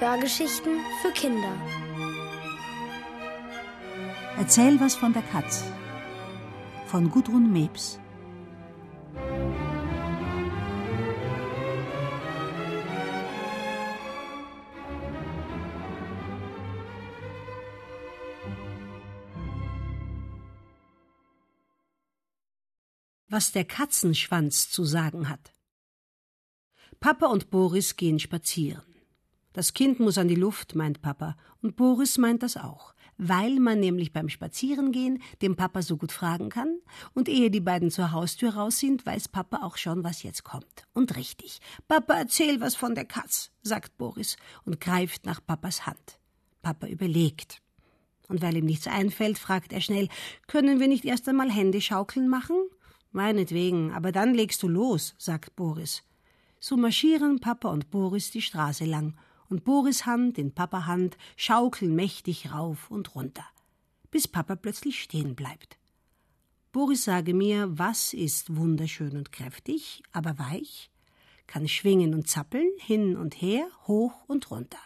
Hörgeschichten für Kinder. Erzähl was von der Katz. Von Gudrun Mebs. Was der Katzenschwanz zu sagen hat. Papa und Boris gehen spazieren. Das Kind muss an die Luft, meint Papa, und Boris meint das auch, weil man nämlich beim Spazierengehen dem Papa so gut fragen kann, und ehe die beiden zur Haustür raus sind, weiß Papa auch schon, was jetzt kommt. Und richtig. Papa, erzähl was von der Katz, sagt Boris und greift nach Papas Hand. Papa überlegt. Und weil ihm nichts einfällt, fragt er schnell, können wir nicht erst einmal Händeschaukeln machen? Meinetwegen, aber dann legst du los, sagt Boris. So marschieren Papa und Boris die Straße lang und Boris Hand in Papa Hand schaukeln mächtig rauf und runter, bis Papa plötzlich stehen bleibt. Boris sage mir, was ist wunderschön und kräftig, aber weich, kann schwingen und zappeln, hin und her, hoch und runter.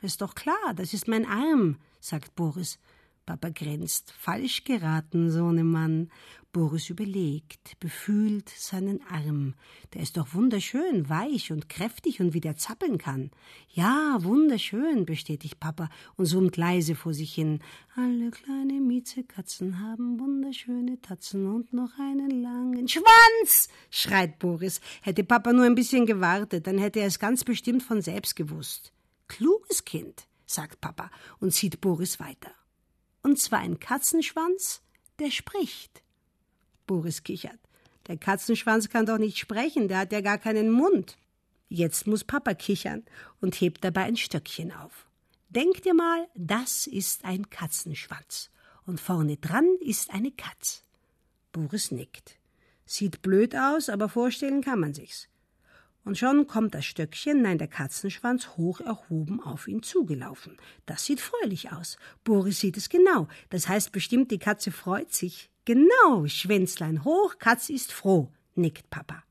Ist doch klar, das ist mein Arm, sagt Boris. Papa grinst. Falsch geraten, Sohnemann. Boris überlegt, befühlt seinen Arm. Der ist doch wunderschön, weich und kräftig und wie der zappeln kann. Ja, wunderschön, bestätigt Papa und summt leise vor sich hin. Alle kleine Miezekatzen haben wunderschöne Tatzen und noch einen langen Schwanz, schreit Boris. Hätte Papa nur ein bisschen gewartet, dann hätte er es ganz bestimmt von selbst gewusst. Kluges Kind, sagt Papa und zieht Boris weiter. Und zwar ein Katzenschwanz, der spricht. Boris kichert. Der Katzenschwanz kann doch nicht sprechen, der hat ja gar keinen Mund. Jetzt muss Papa kichern und hebt dabei ein Stöckchen auf. Denk dir mal, das ist ein Katzenschwanz. Und vorne dran ist eine Katz. Boris nickt. Sieht blöd aus, aber vorstellen kann man sich's. Und schon kommt das Stöckchen, nein, der Katzenschwanz, hoch erhoben auf ihn zugelaufen. Das sieht fröhlich aus. Boris sieht es genau. Das heißt bestimmt, die Katze freut sich. Genau, Schwänzlein hoch, Katz ist froh, nickt Papa.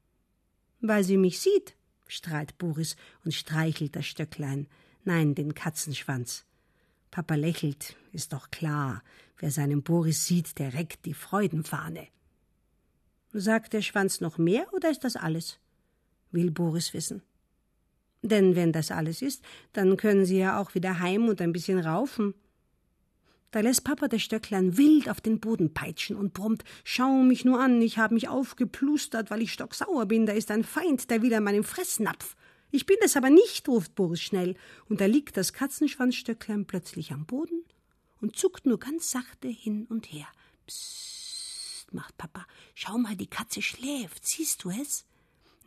Weil sie mich sieht, strahlt Boris und streichelt das Stöcklein. Nein, den Katzenschwanz. Papa lächelt, ist doch klar. Wer seinen Boris sieht, der reckt die Freudenfahne. Sagt der Schwanz noch mehr oder ist das alles? Will Boris wissen. Denn wenn das alles ist, dann können sie ja auch wieder heim und ein bisschen raufen. Da lässt Papa das Stöcklein wild auf den Boden peitschen und brummt: Schau mich nur an, ich habe mich aufgeplustert, weil ich stocksauer bin, da ist ein Feind, der wieder meinen Fressnapf. Ich bin es aber nicht, ruft Boris schnell, und da liegt das Katzenschwanzstöcklein plötzlich am Boden und zuckt nur ganz sachte hin und her. Psst, macht Papa, schau mal, die Katze schläft, siehst du es?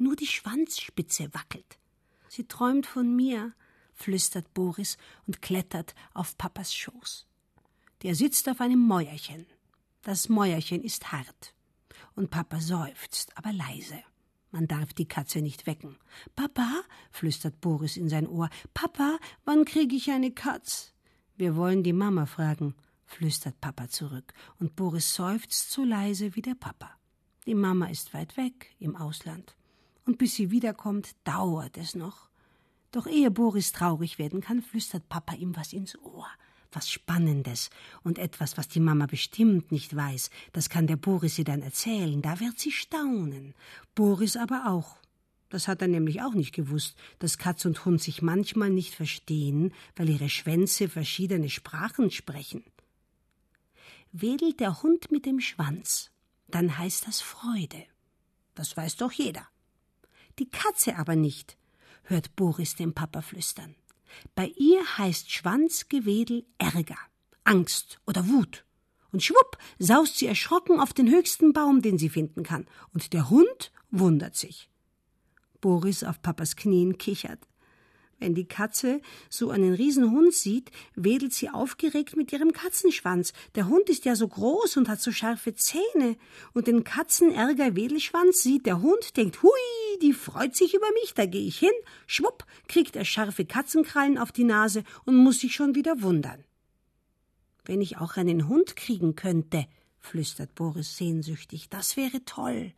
Nur die Schwanzspitze wackelt. Sie träumt von mir, flüstert Boris und klettert auf Papas Schoß. Der sitzt auf einem Mäuerchen. Das Mäuerchen ist hart. Und Papa seufzt, aber leise. Man darf die Katze nicht wecken. Papa, flüstert Boris in sein Ohr, Papa, wann kriege ich eine Katz? Wir wollen die Mama fragen, flüstert Papa zurück, und Boris seufzt so leise wie der Papa. Die Mama ist weit weg im Ausland und bis sie wiederkommt, dauert es noch. Doch ehe Boris traurig werden kann, flüstert Papa ihm was ins Ohr. Was Spannendes und etwas, was die Mama bestimmt nicht weiß. Das kann der Boris ihr dann erzählen. Da wird sie staunen. Boris aber auch. Das hat er nämlich auch nicht gewusst, dass Katz und Hund sich manchmal nicht verstehen, weil ihre Schwänze verschiedene Sprachen sprechen. Wedelt der Hund mit dem Schwanz, dann heißt das Freude. Das weiß doch jeder die Katze aber nicht, hört Boris dem Papa flüstern. Bei ihr heißt Schwanzgewedel Ärger, Angst oder Wut. Und schwupp saust sie erschrocken auf den höchsten Baum, den sie finden kann, und der Hund wundert sich. Boris auf Papas Knien kichert. Wenn die Katze so einen Riesenhund sieht, wedelt sie aufgeregt mit ihrem Katzenschwanz. Der Hund ist ja so groß und hat so scharfe Zähne. Und den Katzenärger-Wedelschwanz sieht der Hund, denkt, hui, die freut sich über mich, da gehe ich hin. Schwupp, kriegt er scharfe Katzenkrallen auf die Nase und muss sich schon wieder wundern. Wenn ich auch einen Hund kriegen könnte, flüstert Boris sehnsüchtig, das wäre toll.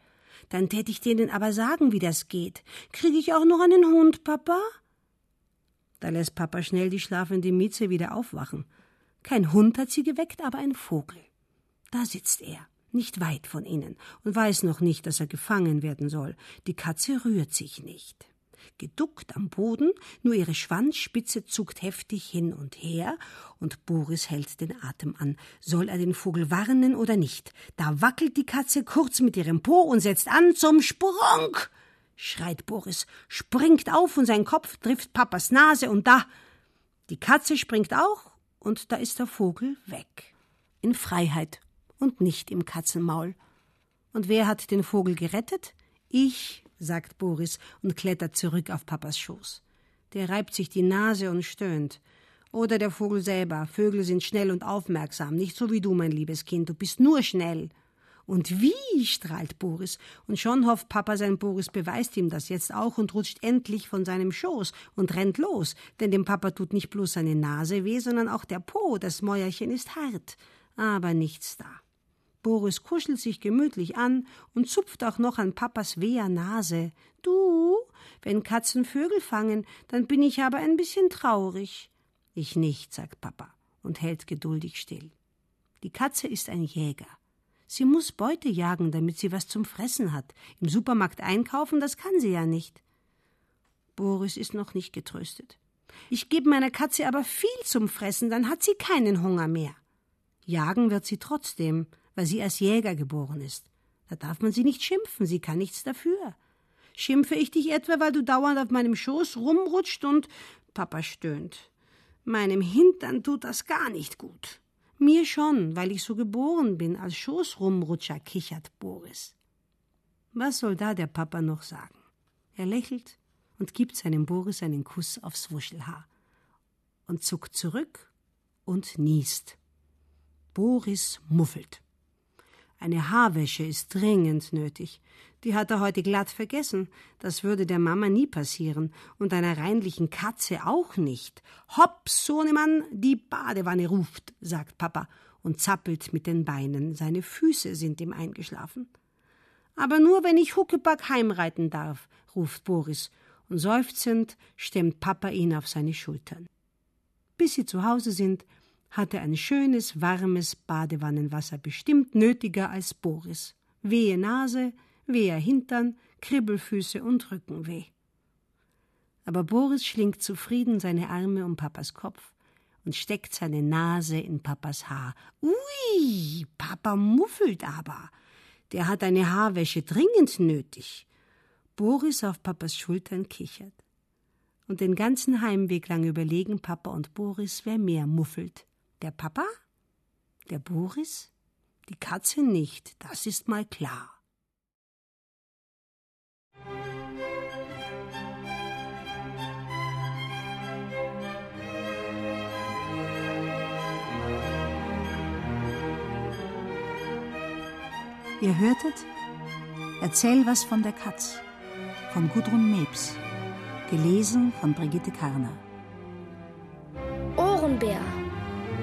Dann täte ich denen aber sagen, wie das geht. Kriege ich auch noch einen Hund, Papa? Da lässt Papa schnell die schlafende Mieze wieder aufwachen. Kein Hund hat sie geweckt, aber ein Vogel. Da sitzt er, nicht weit von ihnen, und weiß noch nicht, dass er gefangen werden soll. Die Katze rührt sich nicht. Geduckt am Boden, nur ihre Schwanzspitze zuckt heftig hin und her, und Boris hält den Atem an. Soll er den Vogel warnen oder nicht? Da wackelt die Katze kurz mit ihrem Po und setzt an zum Sprung schreit Boris, springt auf und sein Kopf trifft Papas Nase und da. Die Katze springt auch und da ist der Vogel weg. In Freiheit und nicht im Katzenmaul. Und wer hat den Vogel gerettet? Ich, sagt Boris und klettert zurück auf Papas Schoß. Der reibt sich die Nase und stöhnt. Oder der Vogel selber. Vögel sind schnell und aufmerksam, nicht so wie du, mein liebes Kind. Du bist nur schnell. Und wie, strahlt Boris. Und schon hofft Papa, sein Boris beweist ihm das jetzt auch und rutscht endlich von seinem Schoß und rennt los. Denn dem Papa tut nicht bloß seine Nase weh, sondern auch der Po. Das Mäuerchen ist hart. Aber nichts da. Boris kuschelt sich gemütlich an und zupft auch noch an Papas weher Nase. Du, wenn Katzen Vögel fangen, dann bin ich aber ein bisschen traurig. Ich nicht, sagt Papa und hält geduldig still. Die Katze ist ein Jäger. Sie muss Beute jagen, damit sie was zum Fressen hat. Im Supermarkt einkaufen, das kann sie ja nicht. Boris ist noch nicht getröstet. Ich gebe meiner Katze aber viel zum Fressen, dann hat sie keinen Hunger mehr. Jagen wird sie trotzdem, weil sie als Jäger geboren ist. Da darf man sie nicht schimpfen, sie kann nichts dafür. Schimpfe ich dich etwa, weil du dauernd auf meinem Schoß rumrutscht und Papa stöhnt. Meinem Hintern tut das gar nicht gut. Mir schon, weil ich so geboren bin, als Schoßrumrutscher, kichert Boris. Was soll da der Papa noch sagen? Er lächelt und gibt seinem Boris einen Kuss aufs Wuschelhaar und zuckt zurück und niest. Boris muffelt. Eine Haarwäsche ist dringend nötig. Die hat er heute glatt vergessen. Das würde der Mama nie passieren. Und einer reinlichen Katze auch nicht. Hopp, Sohnemann, die Badewanne ruft, sagt Papa und zappelt mit den Beinen. Seine Füße sind ihm eingeschlafen. Aber nur wenn ich Huckepack heimreiten darf, ruft Boris, und seufzend stemmt Papa ihn auf seine Schultern. Bis sie zu Hause sind, hatte ein schönes, warmes Badewannenwasser bestimmt nötiger als Boris. Wehe Nase, wehe Hintern, Kribbelfüße und Rückenweh. Aber Boris schlingt zufrieden seine Arme um Papas Kopf und steckt seine Nase in Papas Haar. Ui, Papa muffelt aber. Der hat eine Haarwäsche dringend nötig. Boris auf Papas Schultern kichert. Und den ganzen Heimweg lang überlegen Papa und Boris, wer mehr muffelt. Der Papa? Der Boris? Die Katze nicht, das ist mal klar. Ihr hörtet Erzähl was von der Katz von Gudrun Mebs, gelesen von Brigitte Karner. Ohrenbär.